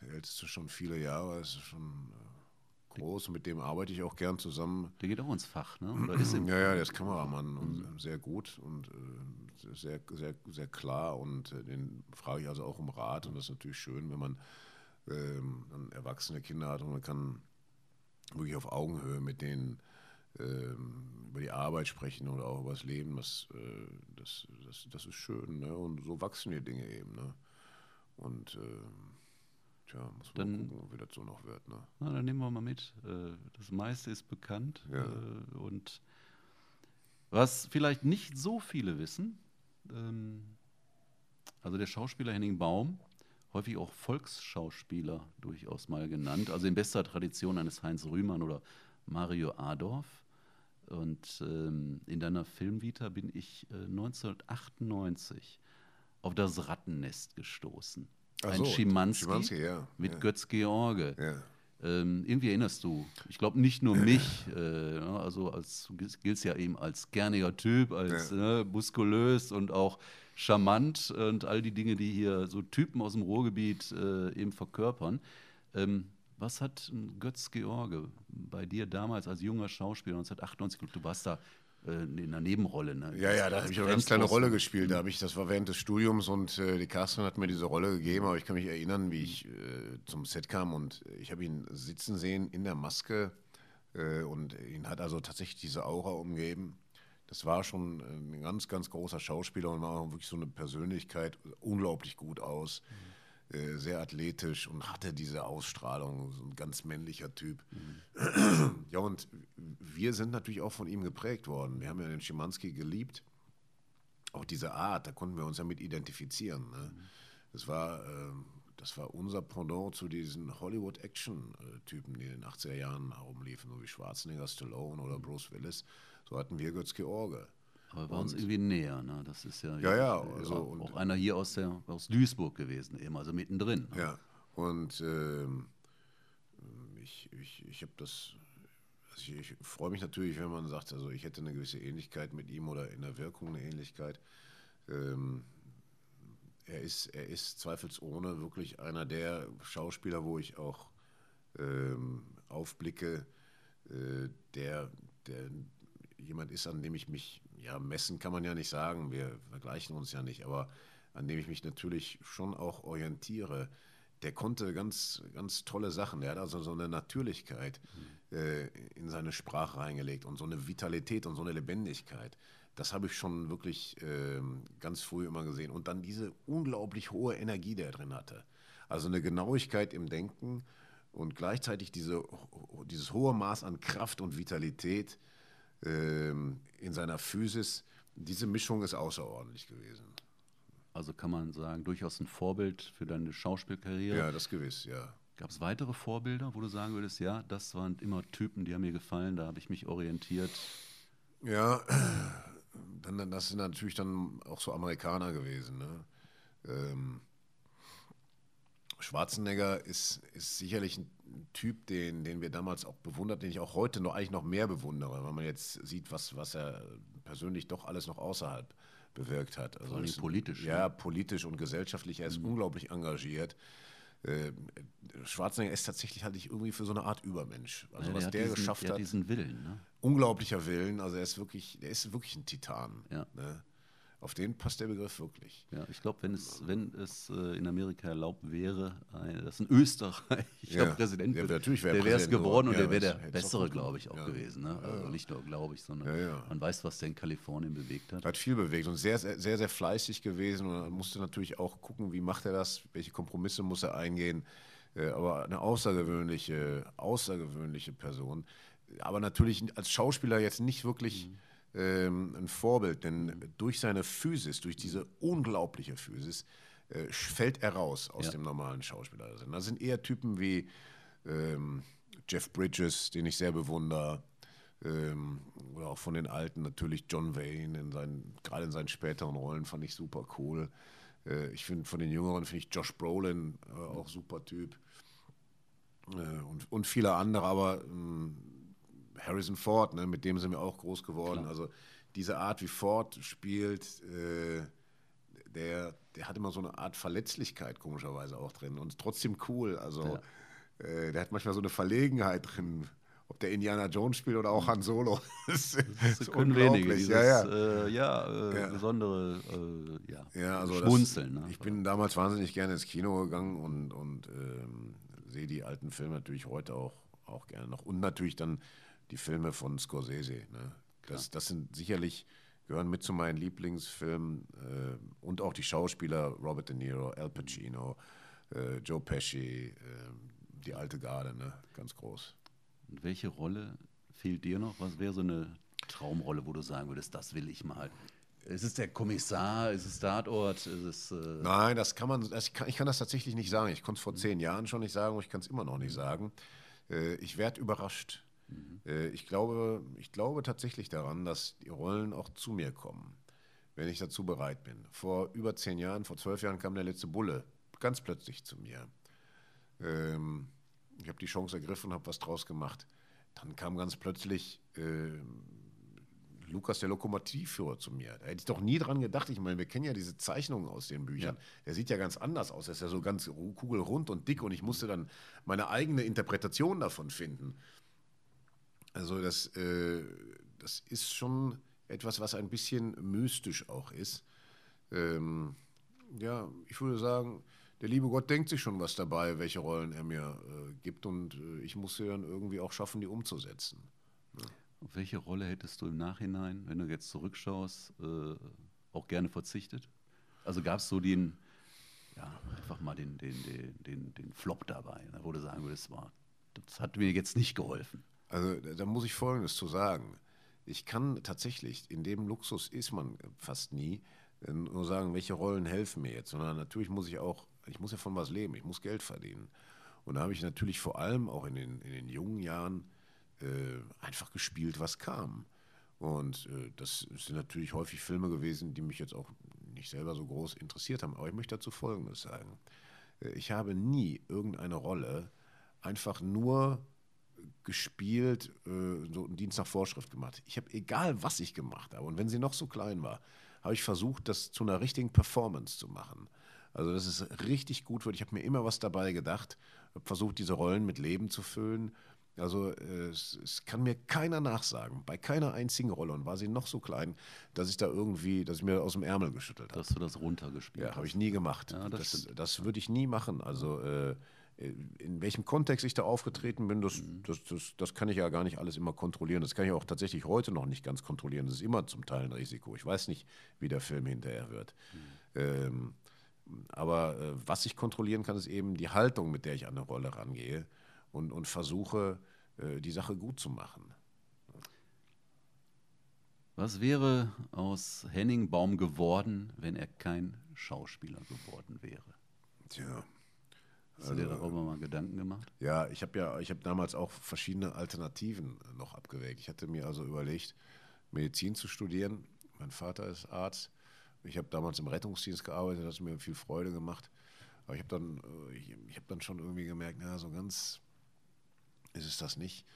der älteste schon viele Jahre, ist schon äh, groß und mit dem arbeite ich auch gern zusammen. Der geht auch ins Fach, ne? Oder ist Ja, ja, der ist Kameramann und sehr gut und äh, sehr, sehr, sehr klar und äh, den frage ich also auch um Rat und das ist natürlich schön, wenn man ähm, erwachsene Kinder hat und man kann wirklich auf Augenhöhe mit denen ähm, über die Arbeit sprechen oder auch über das Leben, das, äh, das, das, das ist schön ne? und so wachsen die Dinge eben. Ne? Und ähm, tja, muss man Dann- gucken, wie das so noch wird. Ne? Na, dann nehmen wir mal mit. Äh, Das meiste ist bekannt. Ja. Äh, Und was vielleicht nicht so viele wissen, ähm, also der Schauspieler Henning Baum, häufig auch Volksschauspieler durchaus mal genannt, also in bester Tradition eines Heinz Rühmann oder Mario Adorf. Und ähm, in deiner Filmvita bin ich äh, 1998 auf das Rattennest gestoßen. Ach Ein so, Schimanski, Schimanski, ja, mit ja. Götz George. Ja. Ähm, irgendwie erinnerst du, ich glaube nicht nur mich, äh, ja, also als giltst- giltst ja eben als kerniger Typ, als ne, muskulös und auch charmant und all die Dinge, die hier so Typen aus dem Ruhrgebiet äh, eben verkörpern. Ähm, was hat Götz George bei dir damals als junger Schauspieler 1998, du warst da äh, in einer Nebenrolle, ne? Ja, ja, da habe ich eine ganz kleine Rolle gespielt. Da habe ich, das war während des Studiums und äh, die Casterin hat mir diese Rolle gegeben, aber ich kann mich erinnern, wie ich äh, zum Set kam und ich habe ihn sitzen sehen in der Maske äh, und ihn hat also tatsächlich diese Aura umgeben. Das war schon ein ganz, ganz großer Schauspieler und war wirklich so eine Persönlichkeit, unglaublich gut aus, äh, sehr athletisch und hatte diese Ausstrahlung, so ein ganz männlicher Typ. Ja, und wir sind natürlich auch von ihm geprägt worden. Wir haben ja den Schimanski geliebt. Auch diese Art, da konnten wir uns ja mit identifizieren. Ne? Das war, äh, das war unser Pendant zu diesen Hollywood-Action-Typen, die in den 80er Jahren herumliefen, so wie Schwarzenegger, Stallone oder Bruce Willis. So hatten wir Götz-George. Aber wir waren uns irgendwie näher, ne? Das ist ja, ja, ja also auch einer hier aus, der, aus Duisburg gewesen, eben, also mittendrin. Ne? Ja, und ähm, ich, ich, ich habe das, also ich, ich freue mich natürlich, wenn man sagt, also ich hätte eine gewisse Ähnlichkeit mit ihm oder in der Wirkung eine Ähnlichkeit. Ähm, er ist, er ist zweifelsohne wirklich einer der Schauspieler, wo ich auch ähm, aufblicke, äh, der, der jemand ist, an dem ich mich, ja, messen kann man ja nicht sagen, wir vergleichen uns ja nicht, aber an dem ich mich natürlich schon auch orientiere. Der konnte ganz, ganz tolle Sachen. Der hat also so eine Natürlichkeit mhm. äh, in seine Sprache reingelegt und so eine Vitalität und so eine Lebendigkeit. Das habe ich schon wirklich äh, ganz früh immer gesehen. Und dann diese unglaublich hohe Energie, die er drin hatte. Also eine Genauigkeit im Denken und gleichzeitig diese, dieses hohe Maß an Kraft und Vitalität äh, in seiner Physis. Diese Mischung ist außerordentlich gewesen. Also kann man sagen, durchaus ein Vorbild für deine Schauspielkarriere. Ja, das gewiss, ja. Gab es weitere Vorbilder, wo du sagen würdest, ja, das waren immer Typen, die haben mir gefallen, da habe ich mich orientiert? Ja, dann, das sind natürlich dann auch so Amerikaner gewesen. Ne? Ähm, Schwarzenegger ist, ist sicherlich ein Typ, den, den wir damals auch bewundert, den ich auch heute noch eigentlich noch mehr bewundere, wenn man jetzt sieht, was, was er persönlich doch alles noch außerhalb bewirkt hat. Also Vor allem politisch. Ja, ne? politisch und gesellschaftlich. Er ist mhm. unglaublich engagiert. Äh, Schwarzenegger ist tatsächlich hatte ich irgendwie für so eine Art Übermensch. Also ja, was der, der diesen, geschafft der hat. diesen Willen, ne? Unglaublicher Willen. Also er ist wirklich, er ist wirklich ein Titan. Ja. Ne? Auf den passt der Begriff wirklich. Ja, ich glaube, wenn es, wenn es äh, in Amerika erlaubt wäre, ein, dass ein Österreicher ja, Präsident wird, natürlich wär der wäre es geworden und ja, der wäre der bessere, glaube ich, auch ja. gewesen. Ne? Also nicht nur, glaube ich, sondern Ja, man weiß, was der in Kalifornien bewegt hat. Hat viel bewegt und sehr, sehr, sehr, sehr fleißig gewesen und musste natürlich auch gucken, wie macht er das, welche Kompromisse muss er eingehen. Äh, aber eine außergewöhnliche, außergewöhnliche Person. Aber natürlich als Schauspieler jetzt nicht wirklich. Mhm ähm, ein Vorbild, denn durch seine Physis, durch diese unglaubliche Physis, äh, fällt er raus aus Ja. dem normalen Schauspieler. Das sind eher Typen wie ähm, Jeff Bridges, den ich sehr bewundere, ähm, oder auch von den Alten natürlich John Wayne, in seinen, gerade in seinen späteren Rollen fand ich super cool. Äh, ich finde von den Jüngeren finde ich Josh Brolin äh, auch super Typ. Äh, und, und viele andere, aber ähm, Harrison Ford, ne, mit dem sind wir auch groß geworden. Klar. Also diese Art, wie Ford spielt, äh, der, der hat immer so eine Art Verletzlichkeit komischerweise auch drin und trotzdem cool. Also äh, der hat manchmal so eine Verlegenheit drin, ob der Indiana Jones spielt oder auch Han Solo. das ist, Das können wenige, dieses ja, ja. Äh, ja, äh, Ja. besondere äh, ja, Ja, also Schmunzeln. Das, ne? Ich bin damals wahnsinnig gerne ins Kino gegangen und, und ähm, sehe die alten Filme natürlich heute auch, auch gerne noch. Und natürlich dann die Filme von Scorsese. Ne? Das, das sind sicherlich, gehören mit zu meinen Lieblingsfilmen äh, und auch die Schauspieler Robert De Niro, Al Pacino, äh, Joe Pesci, äh, die alte Garde, ne? ganz groß. Und welche Rolle fehlt dir noch? Was wäre so eine Traumrolle, wo du sagen würdest, das will ich mal? Ist es der Kommissar? Ist es Tatort? Ist es. Äh, Nein, das kann man, das, ich, kann, ich kann das tatsächlich nicht sagen. Ich konnte es vor zehn Jahren schon nicht sagen und ich kann es immer noch nicht sagen. Äh, ich werde überrascht. Äh, ich, glaube, ich glaube tatsächlich daran, dass die Rollen auch zu mir kommen, wenn ich dazu bereit bin. Vor über zehn Jahren, vor zwölf Jahren kam der letzte Bulle ganz plötzlich zu mir. Ähm, ich habe die Chance ergriffen, habe was draus gemacht. Dann kam ganz plötzlich ähm, Lukas, der Lokomotivführer, zu mir. Da hätte ich doch nie dran gedacht. Ich meine, wir kennen ja diese Zeichnungen aus den Büchern. Der sieht ja ganz anders aus. Er ist ja so ganz ru- kugelrund und dick und ich musste dann meine eigene Interpretation davon finden. Also das, äh, das ist schon etwas, was ein bisschen mystisch auch ist. Ähm, ja, ich würde sagen, der liebe Gott denkt sich schon was dabei, welche Rollen er mir äh, gibt und äh, ich muss sie dann irgendwie auch schaffen, die umzusetzen. auf welche Rolle hättest du im Nachhinein, wenn du jetzt zurückschaust, äh, auch gerne verzichtet? Also gab es so den, ja, einfach mal den, den, den, den, den Flop dabei, ne, wo du sagen würdest, das hat mir jetzt nicht geholfen. Also da muss ich Folgendes zu sagen. Ich kann tatsächlich, in dem Luxus ist man fast nie, äh, nur sagen, welche Rollen helfen mir jetzt, sondern natürlich muss ich auch Ich muss ja von was leben, ich muss Geld verdienen. Und da habe ich natürlich vor allem auch in den, in den jungen Jahren äh, einfach gespielt, was kam. Und äh, das sind natürlich häufig Filme gewesen, die mich jetzt auch nicht selber so groß interessiert haben. Aber ich möchte dazu Folgendes sagen. Äh, ich habe nie irgendeine Rolle einfach nur gespielt, äh, so einen Dienst nach Vorschrift gemacht. Ich habe, egal was ich gemacht habe, und wenn sie noch so klein war, habe ich versucht, das zu einer richtigen Performance zu machen. Also, dass es richtig gut wird. Ich habe mir immer was dabei gedacht, habe versucht, diese Rollen mit Leben zu füllen. Also äh, es, es, kann mir keiner nachsagen, bei keiner einzigen Rolle, und war sie noch so klein, dass ich da irgendwie, dass ich mir aus dem Ärmel geschüttelt habe. Dass du das runtergespielt Ja, habe ich nie gemacht. Ja, das das, das würde ich nie machen. Also äh, in welchem Kontext ich da aufgetreten bin, das, mhm. das, das, das, kann ich ja gar nicht alles immer kontrollieren. Das kann ich auch tatsächlich heute noch nicht ganz kontrollieren. Das ist immer zum Teil ein Risiko. Ich weiß nicht, wie der Film hinterher wird. Mhm. Ähm, aber äh, was ich kontrollieren kann, ist eben die Haltung, mit der ich an eine Rolle rangehe und, und versuche, äh, die Sache gut zu machen. Was wäre aus Henning Baum geworden, wenn er kein Schauspieler geworden wäre? Tja, Hast du dir also, darüber mal Gedanken gemacht? Ja, ich habe ja, ich habe damals auch verschiedene Alternativen noch abgewägt. Ich hatte mir also überlegt, Medizin zu studieren. Mein Vater ist Arzt. Ich habe damals im Rettungsdienst gearbeitet, das hat mir viel Freude gemacht. Aber ich habe dann, äh, ich, ich habe dann schon irgendwie gemerkt, na, so ganz ist es das nicht.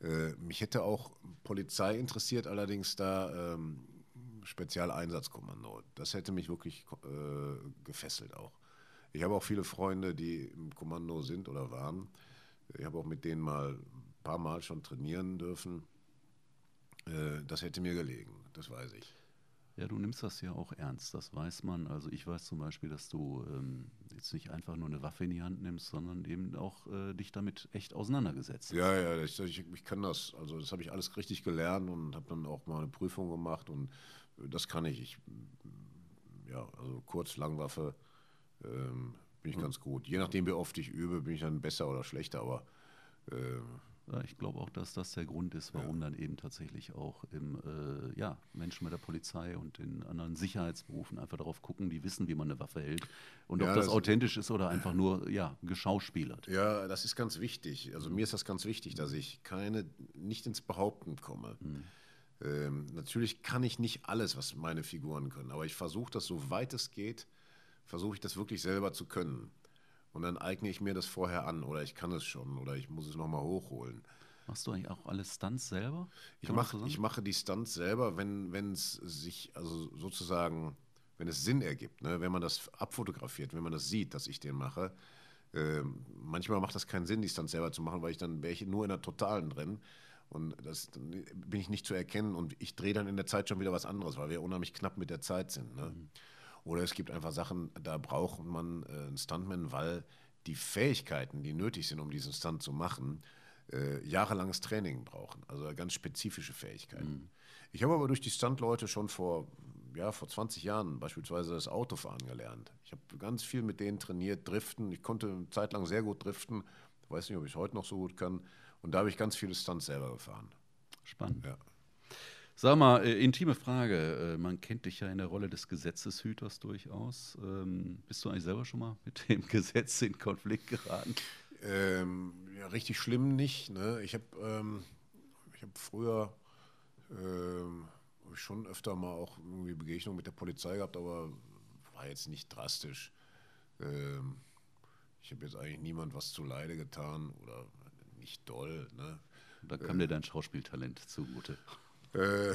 Äh, mich hätte auch Polizei interessiert, allerdings da ähm, Spezialeinsatzkommando. Das hätte mich wirklich äh, gefesselt auch. Ich habe auch viele Freunde, die im Kommando sind oder waren. Ich habe auch mit denen mal ein paar Mal schon trainieren dürfen. Äh, das hätte mir gelegen, das weiß ich. Ja, du nimmst das ja auch ernst, das weiß man. Also ich weiß zum Beispiel, dass du ähm, jetzt nicht einfach nur eine Waffe in die Hand nimmst, sondern eben auch äh, dich damit echt auseinandergesetzt hast. Ja, ja, ich, ich, ich kann das. Also das habe ich alles richtig gelernt und habe dann auch mal eine Prüfung gemacht und das kann ich. ich ja, also kurz, Langwaffe ähm, bin ich mhm. ganz gut. Je nachdem, wie oft ich übe, bin ich dann besser oder schlechter, aber äh, ja, ich glaube auch, dass das der Grund ist, warum ja. dann eben tatsächlich auch im, äh, ja, Menschen bei der Polizei und in anderen Sicherheitsberufen einfach darauf gucken, die wissen, wie man eine Waffe hält und ob das, das, authentisch ist oder einfach nur ja, geschauspielert. Ja, das ist ganz wichtig. Also mir ist das ganz wichtig, dass ich keine, nicht ins Behaupten komme. Mhm. Ähm, natürlich kann ich nicht alles, was meine Figuren können, aber ich versuche das, so weit es geht, versuche ich das wirklich selber zu können. Und dann eigne ich mir das vorher an oder ich kann es schon oder ich muss es nochmal hochholen. Machst du eigentlich auch alle Stunts selber? Ich, mach, ich mache die Stunts selber, wenn es sich, also sozusagen, wenn es Sinn ergibt, ne? wenn man das abfotografiert, wenn man das sieht, dass ich den mache. Äh, manchmal macht das keinen Sinn, die Stunts selber zu machen, weil ich dann wäre ich nur in der Totalen drin. Und das bin ich nicht zu erkennen und ich drehe dann in der Zeit schon wieder was anderes, weil wir unheimlich knapp mit der Zeit sind. Ne? Mhm. Oder es gibt einfach Sachen, da braucht man äh, einen Stuntman, weil die Fähigkeiten, die nötig sind, um diesen Stunt zu machen, äh, jahrelanges Training brauchen. Also ganz spezifische Fähigkeiten. Mhm. Ich habe aber durch die Stuntleute schon vor, ja, vor 20 Jahren beispielsweise das Autofahren gelernt. Ich habe ganz viel mit denen trainiert, driften. Ich konnte eine Zeit lang sehr gut driften. Ich weiß nicht, ob ich es heute noch so gut kann. Und da habe ich ganz viele Stunts selber gefahren. Spannend. Ja. Sag mal, äh, intime Frage. Äh, man kennt dich ja in der Rolle des Gesetzeshüters durchaus. Ähm, bist du eigentlich selber schon mal mit dem Gesetz in Konflikt geraten? Ähm, ja, richtig schlimm nicht. Ne? Ich habe ähm, hab früher ähm, schon öfter mal auch irgendwie Begegnungen mit der Polizei gehabt, aber war jetzt nicht drastisch. Ähm, ich habe jetzt eigentlich niemand was zu Leide getan oder nicht doll. Ne? Da kam dir dein Schauspieltalent zugute. Äh,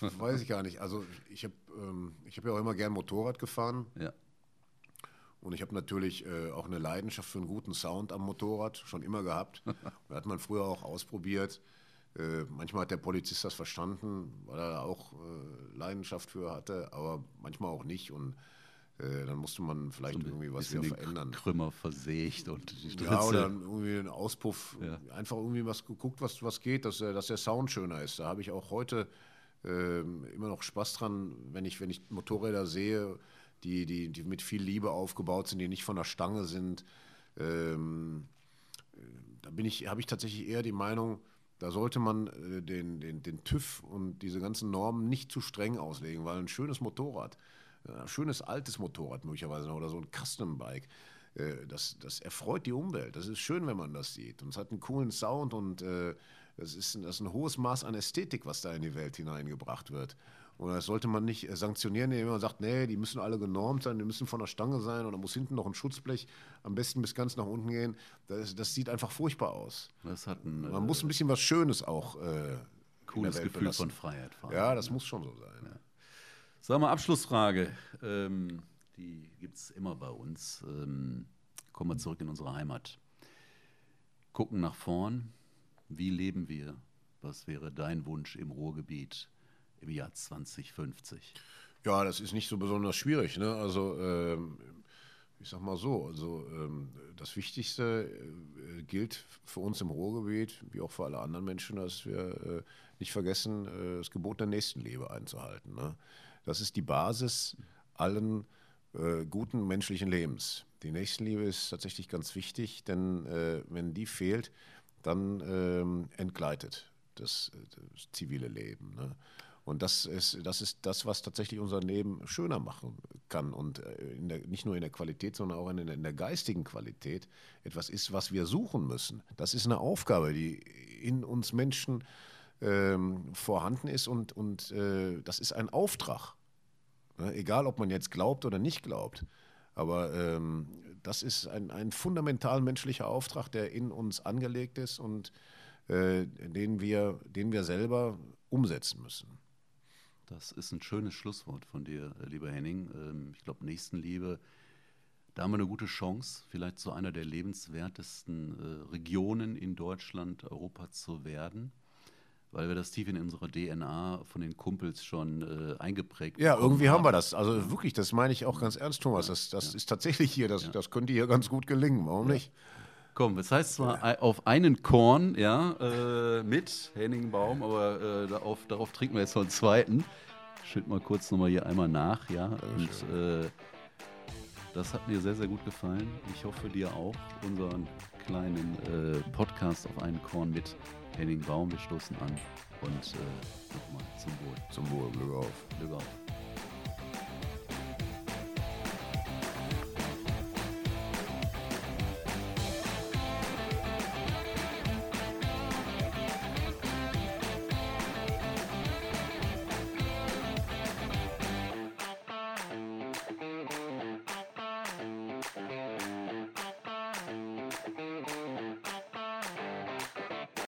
weiß ich gar nicht. Also ich habe ähm, hab ja auch immer gern Motorrad gefahren. Ja. Und ich habe natürlich äh, auch eine Leidenschaft für einen guten Sound am Motorrad schon immer gehabt. da hat man früher auch ausprobiert. Äh, manchmal hat der Polizist das verstanden, weil er auch äh, Leidenschaft für hatte, aber manchmal auch nicht. Und äh, dann musste man vielleicht so irgendwie was wieder verändern. Krümmer versägt und die Stritze. Ja, oder irgendwie einen Auspuff. Ja. Einfach irgendwie was geguckt, was, was geht, dass, dass der Sound schöner ist. Da habe ich auch heute äh, immer noch Spaß dran, wenn ich, wenn ich Motorräder sehe, die, die, die mit viel Liebe aufgebaut sind, die nicht von der Stange sind. Ähm, da bin ich, habe ich tatsächlich eher die Meinung, da sollte man äh, den, den, den TÜV und diese ganzen Normen nicht zu streng auslegen, weil ein schönes Motorrad, ein schönes altes Motorrad möglicherweise oder so ein Custom-Bike. äh, das, das erfreut die Umwelt. Das ist schön, wenn man das sieht. Und es hat einen coolen Sound und äh, das, ist ein, das ist ein hohes Maß an Ästhetik, was da in die Welt hineingebracht wird. Und das sollte man nicht äh, sanktionieren, indem man sagt, nee, die müssen alle genormt sein, die müssen von der Stange sein und da muss hinten noch ein Schutzblech am besten bis ganz nach unten gehen. Das, das sieht einfach furchtbar aus. Ein, man äh, muss ein bisschen was Schönes auch. Äh, cooles Gefühl belassen. von Freiheit fahren. Ja, das muss schon so sein. Ja. Sag mal, Abschlussfrage. Ähm, die gibt es immer bei uns. Ähm, kommen wir zurück in unsere Heimat. Gucken nach vorn. Wie leben wir? Was wäre dein Wunsch im Ruhrgebiet im Jahr 2050? Ja, das ist nicht so besonders schwierig. Ne? Also, ähm, ich sag mal so, also ähm, das Wichtigste äh, gilt für uns im Ruhrgebiet, wie auch für alle anderen Menschen, dass wir äh, nicht vergessen, äh, das Gebot der Nächstenliebe einzuhalten. Ne? Das ist die Basis allen äh, guten menschlichen Lebens. Die Nächstenliebe ist tatsächlich ganz wichtig, denn äh, wenn die fehlt, dann ähm, entgleitet das, das zivile Leben. Ne? Und das ist, das ist das, was tatsächlich unser Leben schöner machen kann. Und äh, der, nicht nur in der Qualität, sondern auch in der, in der, geistigen Qualität etwas ist, was wir suchen müssen. Das ist eine Aufgabe, die in uns Menschen ähm, vorhanden ist und, und äh, das ist ein Auftrag. Ne? Egal, ob man jetzt glaubt oder nicht glaubt. Aber ähm, das ist ein, ein fundamental menschlicher Auftrag, der in uns angelegt ist und äh, den, wir, den wir selber umsetzen müssen. Das ist ein schönes Schlusswort von dir, äh, lieber Henning. Ähm, ich glaube, Nächstenliebe, da haben wir eine gute Chance, vielleicht zu einer der lebenswertesten äh, Regionen in Deutschland, Europa zu werden weil wir das tief in unserer DNA von den Kumpels schon äh, eingeprägt haben. Ja, irgendwie haben wir das. Also wirklich, das meine ich auch ganz ernst, Thomas. Das, das ja. ist tatsächlich hier, das, ja. das könnte hier ganz gut gelingen. Warum ja. nicht? Komm, das heißt zwar auf einen Korn, ja, äh, mit Henning Baum, aber äh, darauf, darauf, trinken wir jetzt noch einen zweiten. Schütt mal kurz nochmal hier einmal nach, ja. Und äh, das hat mir sehr, sehr gut gefallen. Ich hoffe dir auch, unseren kleinen äh, Podcast auf einen Korn mit Henning Baum. Wir stoßen an und äh, nochmal zum Wohl. Zum Wohl, Glück auf. Glück auf.